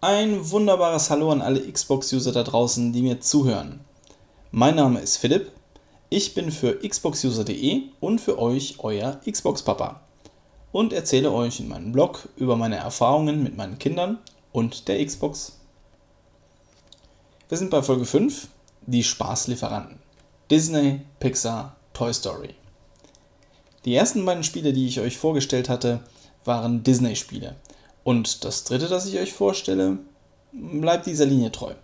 Ein wunderbares Hallo an alle Xbox-User da draußen, die mir zuhören. Mein Name ist Philipp, ich bin für xboxuser.de und für euch euer Xbox-Papa und erzähle euch in meinem Blog über meine Erfahrungen mit meinen Kindern und der Xbox. Wir sind bei Folge 5, die Spaßlieferanten. Disney, Pixar, Toy Story. Die ersten beiden Spiele, die ich euch vorgestellt hatte, waren Disney-Spiele. Und das dritte, das ich euch vorstelle, bleibt dieser Linie treu.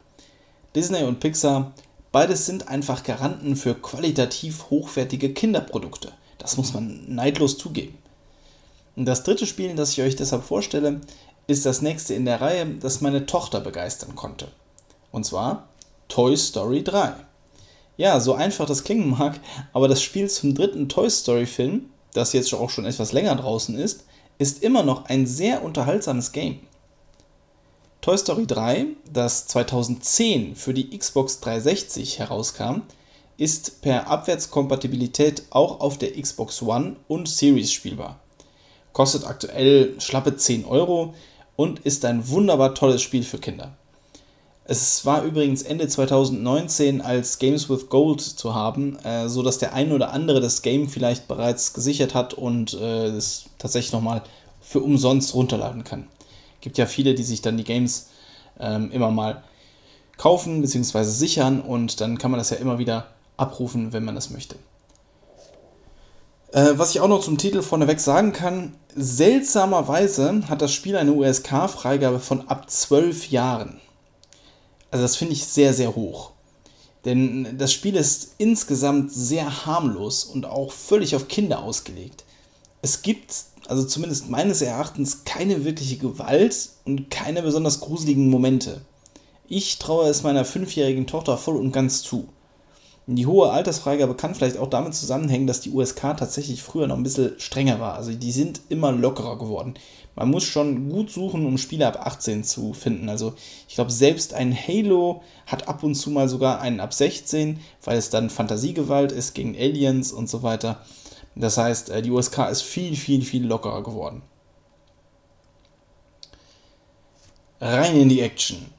Disney und Pixar, beides sind einfach Garanten für qualitativ hochwertige Kinderprodukte. Das muss man neidlos zugeben. Und das dritte Spiel, das ich euch deshalb vorstelle, ist das nächste in der Reihe, das meine Tochter begeistern konnte. Und zwar Toy Story 3. Ja, so einfach das klingen mag, aber das Spiel zum dritten Toy Story Film, das jetzt auch schon etwas länger draußen ist, ist immer noch ein sehr unterhaltsames Game. Toy Story 3, das 2010 für die Xbox 360 herauskam, ist per Abwärtskompatibilität auch auf der Xbox One und Series spielbar. Kostet aktuell schlappe 10 Euro und ist ein wunderbar tolles Spiel für Kinder. Es war übrigens Ende 2019 als Games with Gold zu haben, äh, so der ein oder andere das Game vielleicht bereits gesichert hat und äh, es tatsächlich nochmal für umsonst runterladen kann. Gibt ja viele, die sich dann die Games ähm, immer mal kaufen bzw. sichern und dann kann man das ja immer wieder abrufen, wenn man das möchte. Äh, was ich auch noch zum Titel vorneweg sagen kann, seltsamerweise hat das Spiel eine USK-Freigabe von ab 12 Jahren. Also das finde ich sehr, sehr hoch. Denn das Spiel ist insgesamt sehr harmlos und auch völlig auf Kinder ausgelegt. Es gibt, also zumindest meines Erachtens, keine wirkliche Gewalt und keine besonders gruseligen Momente. Ich traue es meiner fünfjährigen Tochter voll und ganz zu. Die hohe Altersfreigabe kann vielleicht auch damit zusammenhängen, dass die USK tatsächlich früher noch ein bisschen strenger war. Also die sind immer lockerer geworden. Man muss schon gut suchen, um Spiele ab 18 zu finden. Also ich glaube, selbst ein Halo hat ab und zu mal sogar einen ab 16, weil es dann Fantasiegewalt ist gegen Aliens und so weiter. Das heißt, äh, die USK ist viel, viel, viel lockerer geworden. Rein in die Action.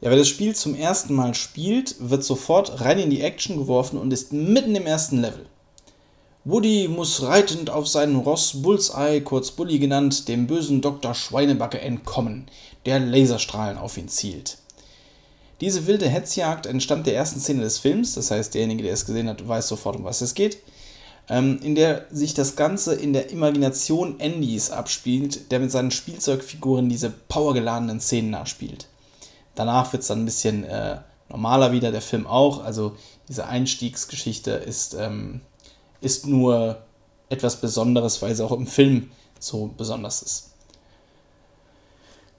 Ja, wer das Spiel zum ersten Mal spielt, wird sofort rein in die Action geworfen und ist mitten im ersten Level. Woody muss reitend auf seinen Ross Bullseye, kurz Bully genannt, dem bösen Dr. Schweinebacke entkommen, der Laserstrahlen auf ihn zielt. Diese wilde Hetzjagd entstammt der ersten Szene des Films, das heißt, derjenige, der es gesehen hat, weiß sofort, um was es geht, ähm, in der sich das Ganze in der Imagination Andys abspielt, der mit seinen Spielzeugfiguren diese powergeladenen Szenen nachspielt. Danach wird es dann ein bisschen äh, normaler wieder, der Film auch. Also diese Einstiegsgeschichte ist, ähm, ist nur etwas Besonderes, weil sie auch im Film so besonders ist.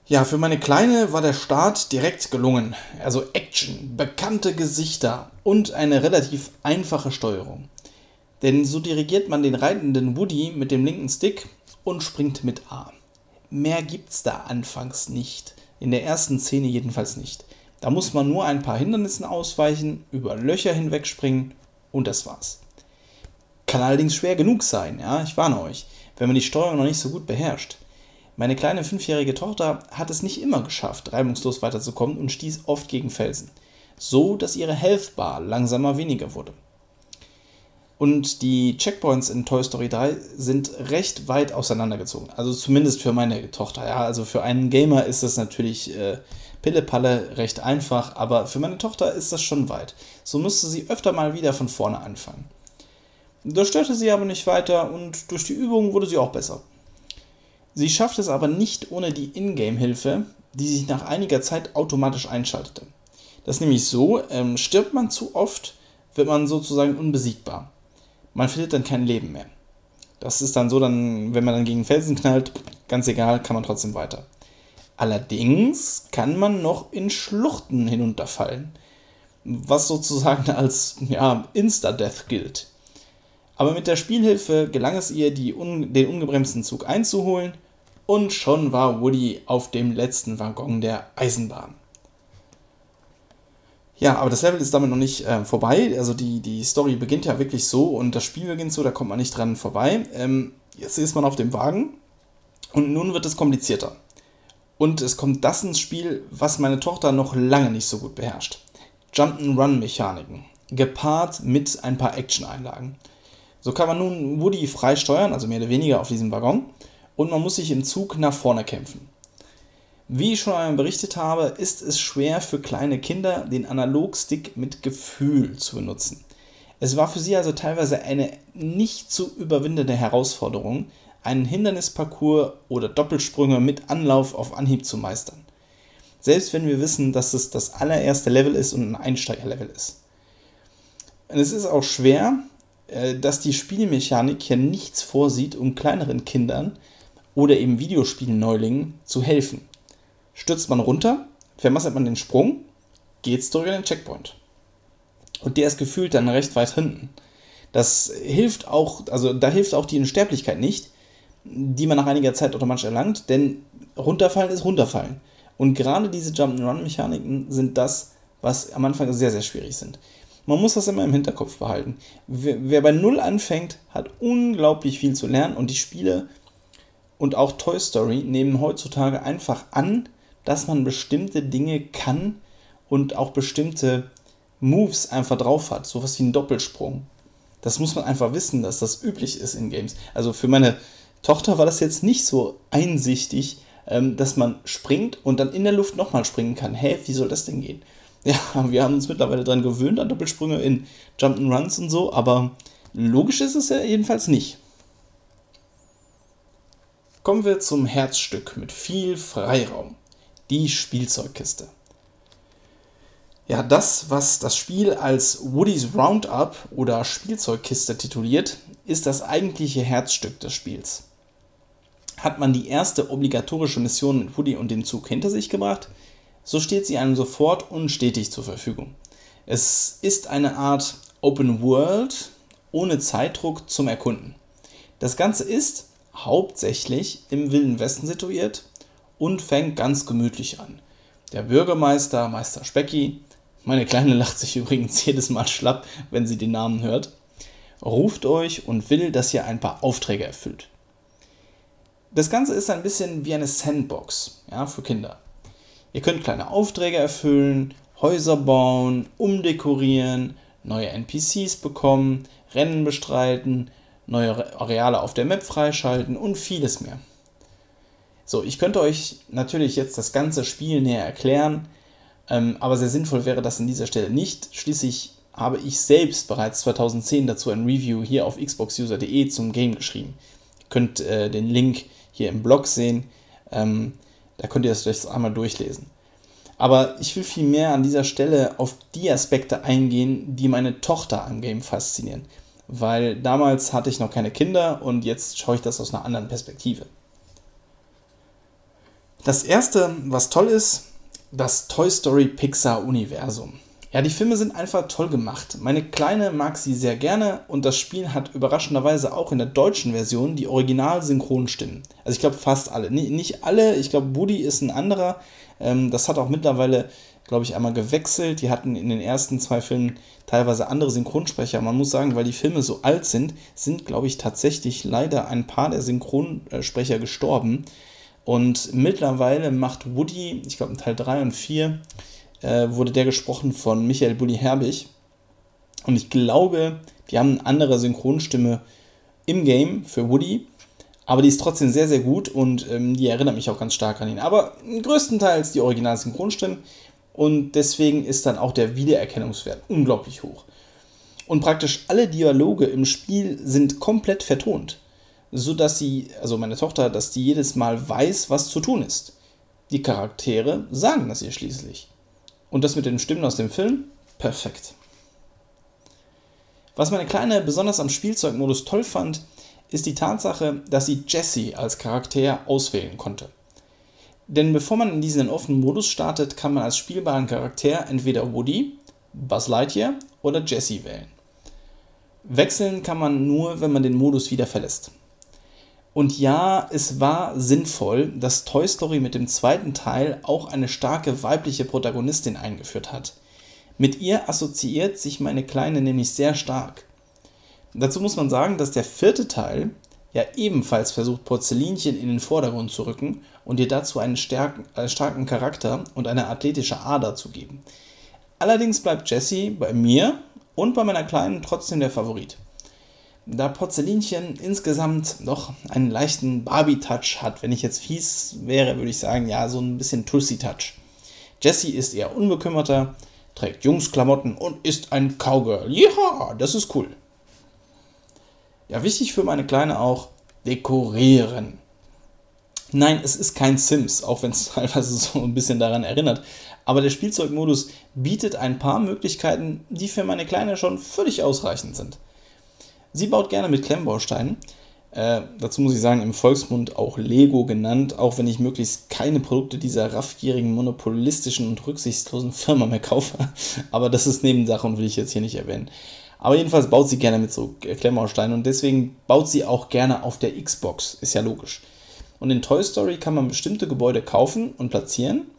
Ja, für meine Kleine war der Start direkt gelungen. Also Action, bekannte Gesichter und eine relativ einfache Steuerung. Denn so dirigiert man den reitenden Woody mit dem linken Stick und springt mit A. Mehr gibt's da anfangs nicht. In der ersten Szene jedenfalls nicht. Da muss man nur ein paar Hindernissen ausweichen, über Löcher hinwegspringen und das war's. Kann allerdings schwer genug sein, ja, ich warne euch, wenn man die Steuerung noch nicht so gut beherrscht. Meine kleine fünfjährige Tochter hat es nicht immer geschafft, reibungslos weiterzukommen und stieß oft gegen Felsen. So, dass ihre Health langsamer weniger wurde. Und die Checkpoints in Toy Story 3 sind recht weit auseinandergezogen. Also zumindest für meine Tochter. Ja, also für einen Gamer ist das natürlich äh, Pille-Palle recht einfach, aber für meine Tochter ist das schon weit. So musste sie öfter mal wieder von vorne anfangen. Das störte sie aber nicht weiter und durch die Übung wurde sie auch besser. Sie schaffte es aber nicht ohne die Ingame-Hilfe, die sich nach einiger Zeit automatisch einschaltete. Das ist nämlich so, ähm, stirbt man zu oft, wird man sozusagen unbesiegbar man findet dann kein Leben mehr. Das ist dann so, dann, wenn man dann gegen Felsen knallt, ganz egal, kann man trotzdem weiter. Allerdings kann man noch in Schluchten hinunterfallen, was sozusagen als ja, Insta-Death gilt. Aber mit der Spielhilfe gelang es ihr, un den ungebremsten Zug einzuholen und schon war Woody auf dem letzten Waggon der Eisenbahn. Ja, aber das Level ist damit noch nicht äh, vorbei. Also die, die Story beginnt ja wirklich so und das Spiel beginnt so, da kommt man nicht dran vorbei. Ähm, jetzt ist man auf dem Wagen und nun wird es komplizierter. Und es kommt das ins Spiel, was meine Tochter noch lange nicht so gut beherrscht. Jump'n'Run-Mechaniken, gepaart mit ein paar Action-Einlagen. So kann man nun Woody frei steuern, also mehr oder weniger auf diesem Waggon, und man muss sich im Zug nach vorne kämpfen. Wie ich schon einmal berichtet habe, ist es schwer für kleine Kinder, den Analogstick mit Gefühl zu benutzen. Es war für sie also teilweise eine nicht zu überwindende Herausforderung, einen Hindernisparcours oder Doppelsprünge mit Anlauf auf Anhieb zu meistern. Selbst wenn wir wissen, dass es das allererste Level ist und ein Einsteigerlevel ist. Und es ist auch schwer, äh, dass die Spielmechanik hier nichts vorsieht, um kleineren Kindern oder eben Videospielneulingen zu helfen. Stürzt man runter, vermasselt man den Sprung, geht's durch in den Checkpoint. Und der ist gefühlt dann recht weit hinten. Das hilft auch, also da hilft auch die Unsterblichkeit nicht, die man nach einiger Zeit automatisch erlangt, denn runterfallen ist runterfallen. Und gerade diese Jump-and-Run-Mechaniken sind das, was am Anfang sehr, sehr schwierig sind. Man muss das immer im Hinterkopf behalten. Wer, wer bei Null anfängt, hat unglaublich viel zu lernen und die Spiele und auch Toy Story nehmen heutzutage einfach an, dass man bestimmte Dinge kann und auch bestimmte Moves einfach drauf hat. Sowas wie ein Doppelsprung. Das muss man einfach wissen, dass das üblich ist in Games. Also für meine Tochter war das jetzt nicht so einsichtig, ähm, dass man springt und dann in der Luft nochmal springen kann. Hä, wie soll das denn gehen? Ja, wir haben uns mittlerweile daran gewöhnt, an Doppelsprünge in Jump'n'Runs und so, aber logisch ist es ja jedenfalls nicht. Kommen wir zum Herzstück mit viel Freiraum die Spielzeugkiste. Ja, das, was das Spiel als Woody's Roundup oder Spielzeugkiste tituliert, ist das eigentliche Herzstück des Spiels. Hat man die erste obligatorische Mission mit Woody und dem Zug hinter sich gebracht, so steht sie einem sofort und stetig zur Verfügung. Es ist eine Art Open World ohne Zeitdruck zum Erkunden. Das Ganze ist hauptsächlich im Wilden Westen situiert und fängt ganz gemütlich an. Der Bürgermeister, Meister Specki, meine Kleine lacht sich übrigens jedes Mal schlapp, wenn sie den Namen hört, ruft euch und will, dass ihr ein paar Aufträge erfüllt. Das Ganze ist ein bisschen wie eine Sandbox ja, für Kinder. Ihr könnt kleine Aufträge erfüllen, Häuser bauen, umdekorieren, neue NPCs bekommen, Rennen bestreiten, neue Areale auf der Map freischalten und vieles mehr. So, ich könnte euch natürlich jetzt das ganze Spiel näher erklären, ähm, aber sehr sinnvoll wäre das an dieser Stelle nicht. Schließlich habe ich selbst bereits 2010 dazu ein Review hier auf xboxuser.de zum Game geschrieben. Ihr könnt äh, den Link hier im Blog sehen, ähm, da könnt ihr das vielleicht einmal durchlesen. Aber ich will vielmehr an dieser Stelle auf die Aspekte eingehen, die meine Tochter am Game faszinieren. Weil damals hatte ich noch keine Kinder und jetzt schaue ich das aus einer anderen Perspektive. Das erste, was toll ist, das Toy Story Pixar Universum. Ja, die Filme sind einfach toll gemacht. Meine Kleine mag sie sehr gerne und das Spiel hat überraschenderweise auch in der deutschen Version die Original-Synchronstimmen. Also ich glaube fast alle. Nicht alle, ich glaube Woody ist ein anderer. Ähm, das hat auch mittlerweile, glaube ich, einmal gewechselt. Die hatten in den ersten zwei Filmen teilweise andere Synchronsprecher. Man muss sagen, weil die Filme so alt sind, sind, glaube ich, tatsächlich leider ein paar der Synchronsprecher gestorben. Und mittlerweile macht Woody, ich glaube in Teil 3 und 4, äh, wurde der gesprochen von Michael Bulli Herbig. Und ich glaube, die haben eine andere Synchronstimme im Game für Woody. Aber die ist trotzdem sehr, sehr gut und ähm, die erinnert mich auch ganz stark an ihn. Aber größtenteils die original Synchronstimmen. Und deswegen ist dann auch der Wiedererkennungswert unglaublich hoch. Und praktisch alle Dialoge im Spiel sind komplett vertont so dass sie, also meine Tochter, dass die jedes Mal weiß, was zu tun ist. Die Charaktere sagen das ihr schließlich. Und das mit den Stimmen aus dem Film? Perfekt. Was meine Kleine besonders am Spielzeugmodus toll fand, ist die Tatsache, dass sie Jessie als Charakter auswählen konnte. Denn bevor man in diesen offenen Modus startet, kann man als spielbaren Charakter entweder Woody, Buzz Lightyear oder Jessie wählen. Wechseln kann man nur, wenn man den Modus wieder verlässt. Und ja, es war sinnvoll, dass Toy Story mit dem zweiten Teil auch eine starke weibliche Protagonistin eingeführt hat. Mit ihr assoziiert sich meine Kleine nämlich sehr stark. Dazu muss man sagen, dass der vierte Teil ja ebenfalls versucht, Porzellinchen in den Vordergrund zu rücken und ihr dazu einen starken, Charakter und eine athletische Ader zu geben. Allerdings bleibt Jessie bei mir und bei meiner Kleinen trotzdem der Favorit. Da Porzellinchen insgesamt doch einen leichten Barbie-Touch hat, wenn ich jetzt fies wäre, würde ich sagen, ja, so ein bisschen Tussi-Touch. Jessie ist eher unbekümmerter, trägt Jungsklamotten und ist ein Cowgirl. Ja, das ist cool. Ja, wichtig für meine Kleine auch, dekorieren. Nein, es ist kein Sims, auch wenn es teilweise so ein bisschen daran erinnert. Aber der Spielzeugmodus bietet ein paar Möglichkeiten, die für meine Kleine schon völlig ausreichend sind. Sie baut gerne mit Klemmbausteinen. Äh, dazu muss ich sagen, im Volksmund auch Lego genannt, auch wenn ich möglichst keine Produkte dieser raffgierigen, monopolistischen und rücksichtslosen Firma mehr kaufe. Aber das ist Nebensache und will ich jetzt hier nicht erwähnen. Aber jedenfalls baut sie gerne mit so Klemmbausteinen und deswegen baut sie auch gerne auf der Xbox. Ist ja logisch. Und in Toy Story kann man bestimmte Gebäude kaufen und platzieren.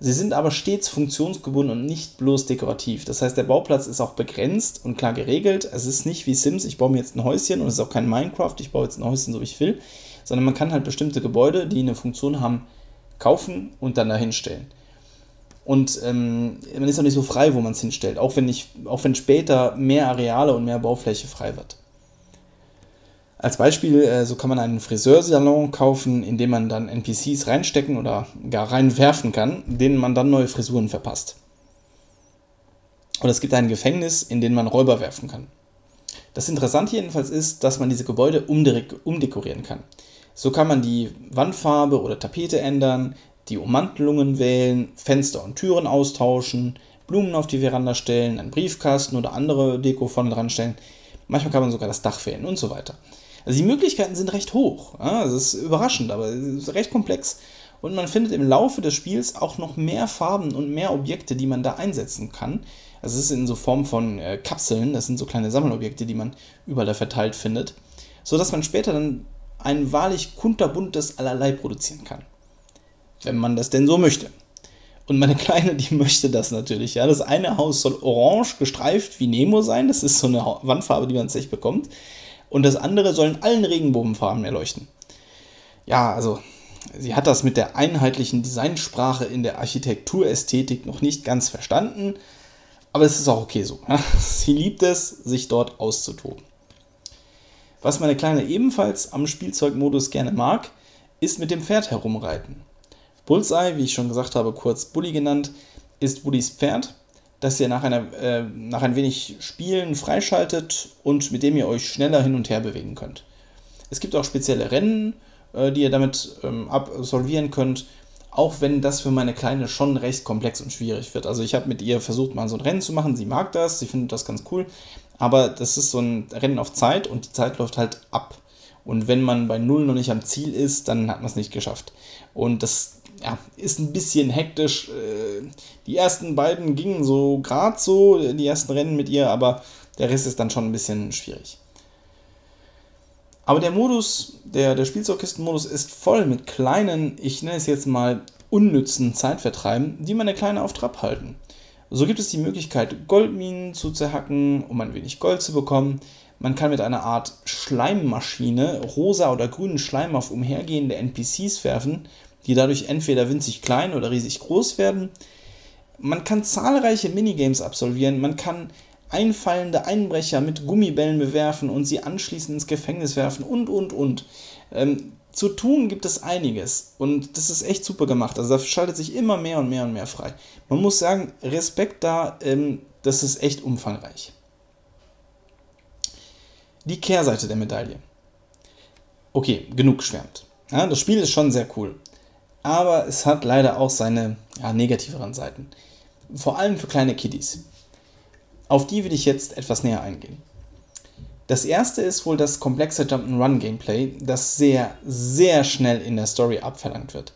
Sie sind aber stets funktionsgebunden und nicht bloß dekorativ. Das heißt, der Bauplatz ist auch begrenzt und klar geregelt. Es ist nicht wie Sims, ich baue mir jetzt ein Häuschen und es ist auch kein Minecraft, ich baue jetzt ein Häuschen so wie ich will, sondern man kann halt bestimmte Gebäude, die eine Funktion haben, kaufen und dann dahin stellen. Und ähm, man ist auch nicht so frei, wo man es hinstellt, auch wenn, ich, auch wenn später mehr Areale und mehr Baufläche frei wird. Als Beispiel, äh, so kann man einen Friseursalon kaufen, in dem man dann NPCs reinstecken oder gar reinwerfen kann, denen man dann neue Frisuren verpasst. Oder es gibt ein Gefängnis, in dem man Räuber werfen kann. Das Interessante jedenfalls ist, dass man diese Gebäude umdekorieren kann. So kann man die Wandfarbe oder Tapete ändern, die Ummantelungen wählen, Fenster und Türen austauschen, Blumen auf die Veranda stellen, einen Briefkasten oder andere Deko vorne dran stellen. Manchmal kann man sogar das Dach wählen und so weiter. Also die Möglichkeiten sind recht hoch. Ja, das ist überraschend, aber es ist recht komplex. Und man findet im Laufe des Spiels auch noch mehr Farben und mehr Objekte, die man da einsetzen kann. Also es ist in so Form von äh, Kapseln, das sind so kleine Sammelobjekte, die man überall da verteilt findet, sodass man später dann ein wahrlich kunterbuntes Allerlei produzieren kann wenn man das denn so möchte. Und meine Kleine, die möchte das natürlich. Ja, das eine Haus soll orange gestreift wie Nemo sein. Das ist so eine Wandfarbe, die man sich bekommt. Und das andere soll in allen Regenbogenfarben erleuchten. Ja, also sie hat das mit der einheitlichen Designsprache in der Architekturästhetik noch nicht ganz verstanden. Aber es ist auch okay so. Sie liebt es, sich dort auszutoben. Was meine Kleine ebenfalls am Spielzeugmodus gerne mag, ist mit dem Pferd herumreiten. Bullseye, wie ich schon gesagt habe, kurz Bully genannt, ist Bullys Pferd, das ihr nach, einer, äh, nach ein wenig Spielen freischaltet und mit dem ihr euch schneller hin und her bewegen könnt. Es gibt auch spezielle Rennen, äh, die ihr damit ähm, absolvieren könnt, auch wenn das für meine Kleine schon recht komplex und schwierig wird. Also ich habe mit ihr versucht, mal so ein Rennen zu machen. Sie mag das, sie findet das ganz cool, aber das ist so ein Rennen auf Zeit und die Zeit läuft halt ab. Und wenn man bei Null noch nicht am Ziel ist, dann hat man es nicht geschafft. Und das ja, ist ein bisschen hektisch. Äh, die ersten beiden gingen so gerade so, die ersten Rennen mit ihr, aber der Rest ist dann schon ein bisschen schwierig. Aber der Modus, der, der Spielzeugkistenmodus ist voll mit kleinen, ich nenne es jetzt mal unnützen Zeitvertreiben, die meine Kleine auf Trab halten. So gibt es die Möglichkeit, Goldminen zu zerhacken, um ein wenig Gold zu bekommen. Man kann mit einer Art Schleimmaschine rosa oder grünen Schleim auf umhergehende NPCs werfen die dadurch entweder winzig klein oder riesig groß werden. Man kann zahlreiche Minigames absolvieren, man kann einfallende Einbrecher mit Gummibällen bewerfen und sie anschließend ins Gefängnis werfen und, und, und. Ähm, zu tun gibt es einiges und das ist echt super gemacht. Also da schaltet sich immer mehr und mehr und mehr frei. Man muss sagen, Respekt da, ähm, das ist echt umfangreich. Die Kehrseite der Medaille. Okay, genug geschwärmt. Ja, das Spiel ist schon sehr cool aber es hat leider auch seine ja, negativeren Seiten. Vor allem für kleine Kiddies. Auf die will ich jetzt etwas näher eingehen. Das erste ist wohl das komplexe Jump'n'Run-Gameplay, das sehr, sehr schnell in der Story abverlangt wird.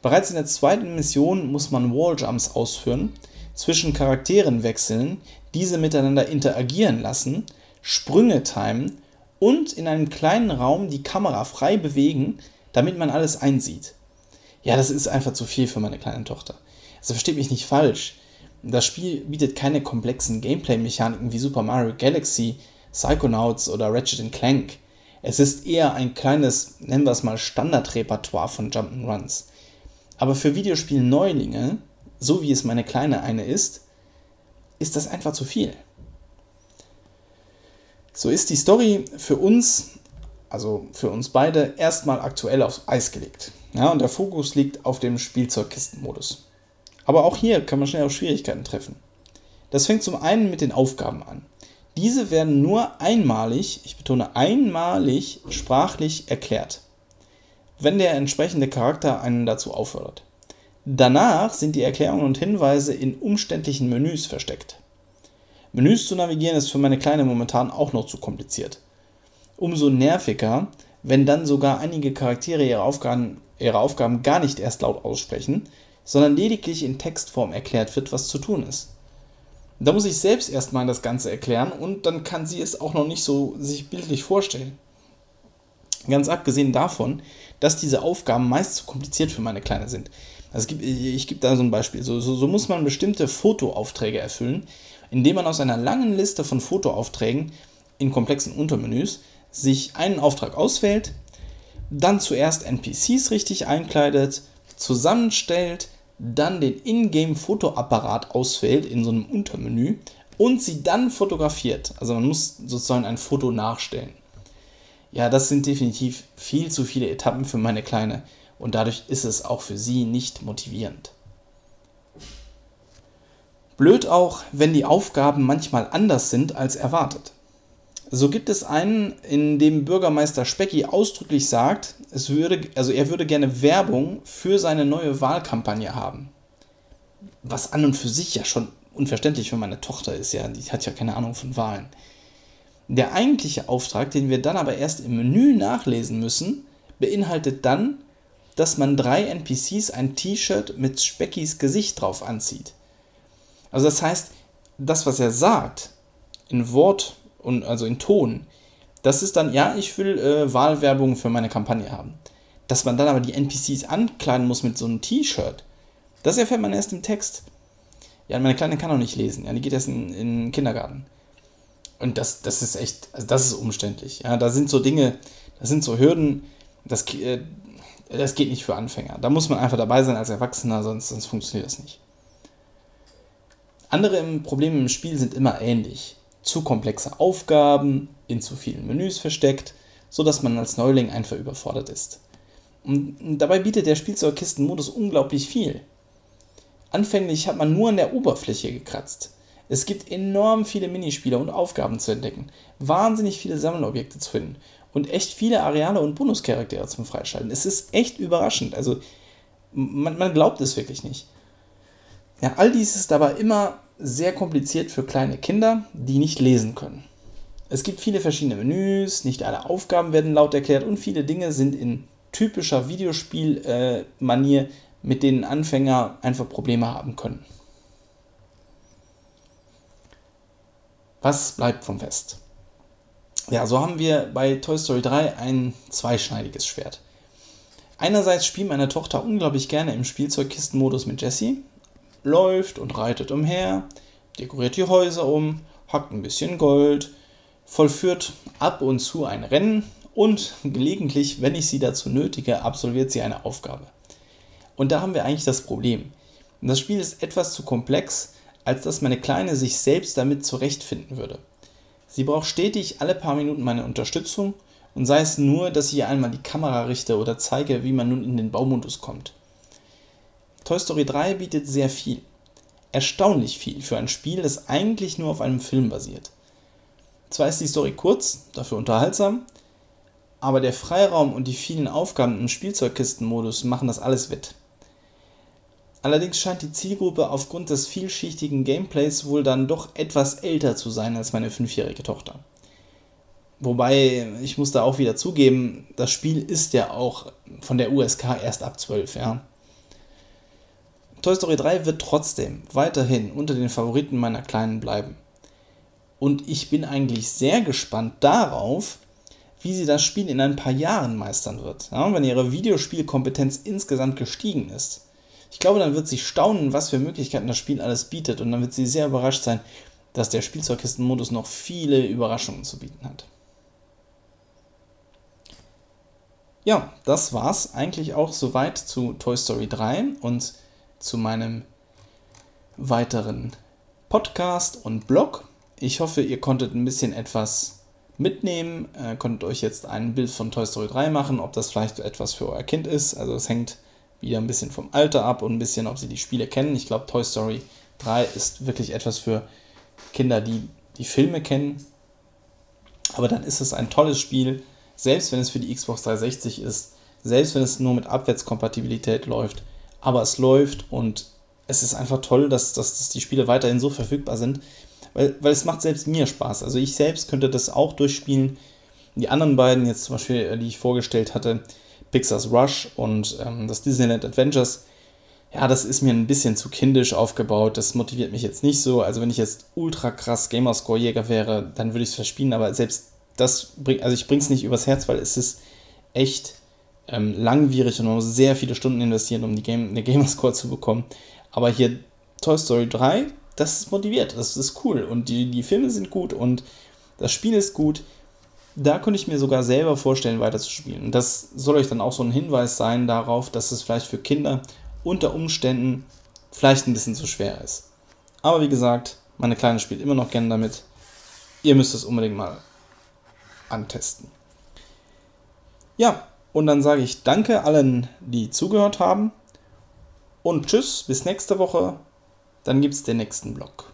Bereits in der zweiten Mission muss man Walljumps ausführen, zwischen Charakteren wechseln, diese miteinander interagieren lassen, Sprünge timen und in einem kleinen Raum die Kamera frei bewegen, damit man alles einsieht ja, das ist einfach zu viel für meine kleine Tochter. Also versteht mich nicht falsch. Das Spiel bietet keine komplexen Gameplay-Mechaniken wie Super Mario Galaxy, Psychonauts oder Ratchet Clank. Es ist eher ein kleines, nennen wir es mal, Standardrepertoire von Jump'n'Runs. Aber für Videospiel-Neulinge, so wie es meine Kleine eine ist, ist das einfach zu viel. So ist die Story für uns, also für uns beide, erstmal aktuell aufs Eis gelegt. Ja, und der Fokus liegt auf dem Spielzeugkistenmodus. Aber auch hier kann man schnell auf Schwierigkeiten treffen. Das fängt zum einen mit den Aufgaben an. Diese werden nur einmalig, ich betone einmalig, sprachlich erklärt, wenn der entsprechende Charakter einen dazu auffordert. Danach sind die Erklärungen und Hinweise in umständlichen Menüs versteckt. Menüs zu navigieren ist für meine Kleine momentan auch noch zu kompliziert. Umso nerviger, wenn dann sogar einige Charaktere ihre Aufgaben, ihre Aufgaben gar nicht erst laut aussprechen, sondern lediglich in Textform erklärt wird, was zu tun ist. Da muss ich selbst erstmal das Ganze erklären und dann kann sie es auch noch nicht so sich bildlich vorstellen. Ganz abgesehen davon, dass diese Aufgaben meist zu kompliziert für meine Kleine sind. Also ich, gebe da so ein Beispiel. So, so, so muss man bestimmte Fotoaufträge erfüllen, indem man aus einer langen Liste von Fotoaufträgen in komplexen Untermenüs sich einen Auftrag auswählt, dann zuerst NPCs richtig einkleidet, zusammenstellt, dann den Ingame-Fotoapparat auswählt in so einem Untermenü und sie dann fotografiert. Also man muss sozusagen ein Foto nachstellen. Ja, das sind definitiv viel zu viele Etappen für meine Kleine und dadurch ist es auch für sie nicht motivierend. Blöd auch, wenn die Aufgaben manchmal anders sind als erwartet. So gibt es einen, in dem Bürgermeister Specki ausdrücklich sagt, es würde, also er würde gerne Werbung für seine neue Wahlkampagne haben. Was an und für sich ja schon unverständlich für meine Tochter ist, ja, die hat ja keine Ahnung von Wahlen. Der eigentliche Auftrag, den wir dann aber erst im Menü nachlesen müssen, beinhaltet dann, dass man drei NPCs ein T-Shirt mit Speckys Gesicht drauf anzieht. Also das heißt, das, was er sagt, in Wort und also in Ton, das ist dann, ja, ich will äh, Wahlwerbung für meine Kampagne haben. Dass man dann aber die NPCs ankleiden muss mit so einem T-Shirt, das erfährt man erst im Text. Ja, meine Kleine kann auch nicht lesen, ja, die geht erst in, in den Kindergarten. Und das, das ist echt, also das ist umständlich. Ja, da sind so Dinge, das sind so Hürden, das, äh, das geht nicht für Anfänger. Da muss man einfach dabei sein als Erwachsener, sonst, sonst funktioniert das nicht. Andere Probleme im Spiel sind immer ähnlich zu komplexe Aufgaben in zu vielen Menüs versteckt, sodass man als Neuling einfach überfordert ist. Und dabei bietet der Spielzeugkistenmodus unglaublich viel. Anfänglich hat man nur an der Oberfläche gekratzt. Es gibt enorm viele Minispiele und Aufgaben zu entdecken, wahnsinnig viele Sammelobjekte zu finden und echt viele Areale und Bonuscharaktere zum Freischalten. Es ist echt überraschend. Also man, man glaubt es wirklich nicht. Ja, all dies ist aber immer sehr kompliziert für kleine Kinder, die nicht lesen können. Es gibt viele verschiedene Menüs, nicht alle Aufgaben werden laut erklärt und viele Dinge sind in typischer Videospielmanier, äh, mit denen Anfänger einfach Probleme haben können. Was bleibt vom Fest? Ja, so haben wir bei Toy Story 3 ein zweischneidiges Schwert. Einerseits spielt meine Tochter unglaublich gerne im Spielzeugkistenmodus mit Jessie, läuft und reitet umher, dekoriert die Häuser um, hackt ein bisschen Gold, vollführt ab und zu ein Rennen und gelegentlich, wenn ich sie dazu nötige, absolviert sie eine Aufgabe. Und da haben wir eigentlich das Problem. Das Spiel ist etwas zu komplex, als dass meine Kleine sich selbst damit zurechtfinden würde. Sie braucht stetig alle paar Minuten meine Unterstützung und sei es nur, dass ich ihr einmal die Kamera richte oder zeige, wie man nun in den Baumodus kommt. Toy Story 3 bietet sehr viel. Erstaunlich viel für ein Spiel, das eigentlich nur auf einem Film basiert. Zwar ist die Story kurz, dafür unterhaltsam, aber der Freiraum und die vielen Aufgaben im Spielzeugkistenmodus machen das alles wett. Allerdings scheint die Zielgruppe aufgrund des vielschichtigen Gameplays wohl dann doch etwas älter zu sein als meine fünfjährige Tochter. Wobei, ich muss da auch wieder zugeben, das Spiel ist ja auch von der USK erst ab 12, ja. Toy Story 3 wird trotzdem weiterhin unter den Favoriten meiner Kleinen bleiben. Und ich bin eigentlich sehr gespannt darauf, wie sie das Spiel in ein paar Jahren meistern wird, ja, wenn ihre Videospielkompetenz insgesamt gestiegen ist. Ich glaube, dann wird sie staunen, was für Möglichkeiten das Spiel alles bietet und dann wird sie sehr überrascht sein, dass der Spielzeugkistenmodus noch viele Überraschungen zu bieten hat. Ja, das war's eigentlich auch soweit zu Toy Story 3 und zu meinem weiteren Podcast und Blog. Ich hoffe, ihr konntet ein bisschen etwas mitnehmen, äh, konntet euch jetzt ein Bild von Toy Story 3 machen, ob das vielleicht etwas für euer Kind ist. Also es hängt wieder ein bisschen vom Alter ab und ein bisschen, ob sie die Spiele kennen. Ich glaube, Toy Story 3 ist wirklich etwas für Kinder, die die Filme kennen. Aber dann ist es ein tolles Spiel, selbst wenn es für die Xbox 360 ist, selbst wenn es nur mit Abwärtskompatibilität läuft. Aber es läuft und es ist einfach toll, dass, dass, dass die Spiele weiterhin so verfügbar sind, weil, weil es macht selbst mir Spaß. Also ich selbst könnte das auch durchspielen. Die anderen beiden, jetzt zum Beispiel, äh, die ich vorgestellt hatte, Pixar's Rush und ähm, das Disneyland Adventures, ja, das ist mir ein bisschen zu kindisch aufgebaut. Das motiviert mich jetzt nicht so. Also wenn ich jetzt ultra krass Gamerscore-Jäger wäre, dann würde ich es verspielen. Aber selbst das bringt, also ich bringe es nicht übers Herz, weil es ist echt ähm, langwierig und man muss sehr viele Stunden investieren, um die Game, eine Gamerscore zu bekommen. Aber hier Toy Story 3, das motiviert, das ist cool und die, die Filme sind gut und das Spiel ist gut. Da könnte ich mir sogar selber vorstellen, weiterzuspielen. Und das soll euch dann auch so ein Hinweis sein darauf, dass es vielleicht für Kinder unter Umständen vielleicht ein bisschen zu schwer ist. Aber wie gesagt, meine Kleine spielt immer noch gerne damit. Ihr müsst es unbedingt mal antesten. Ja, und dann sage ich danke allen, die zugehört haben. Und tschüss, bis nächste Woche. Dann gibt es den nächsten Blog.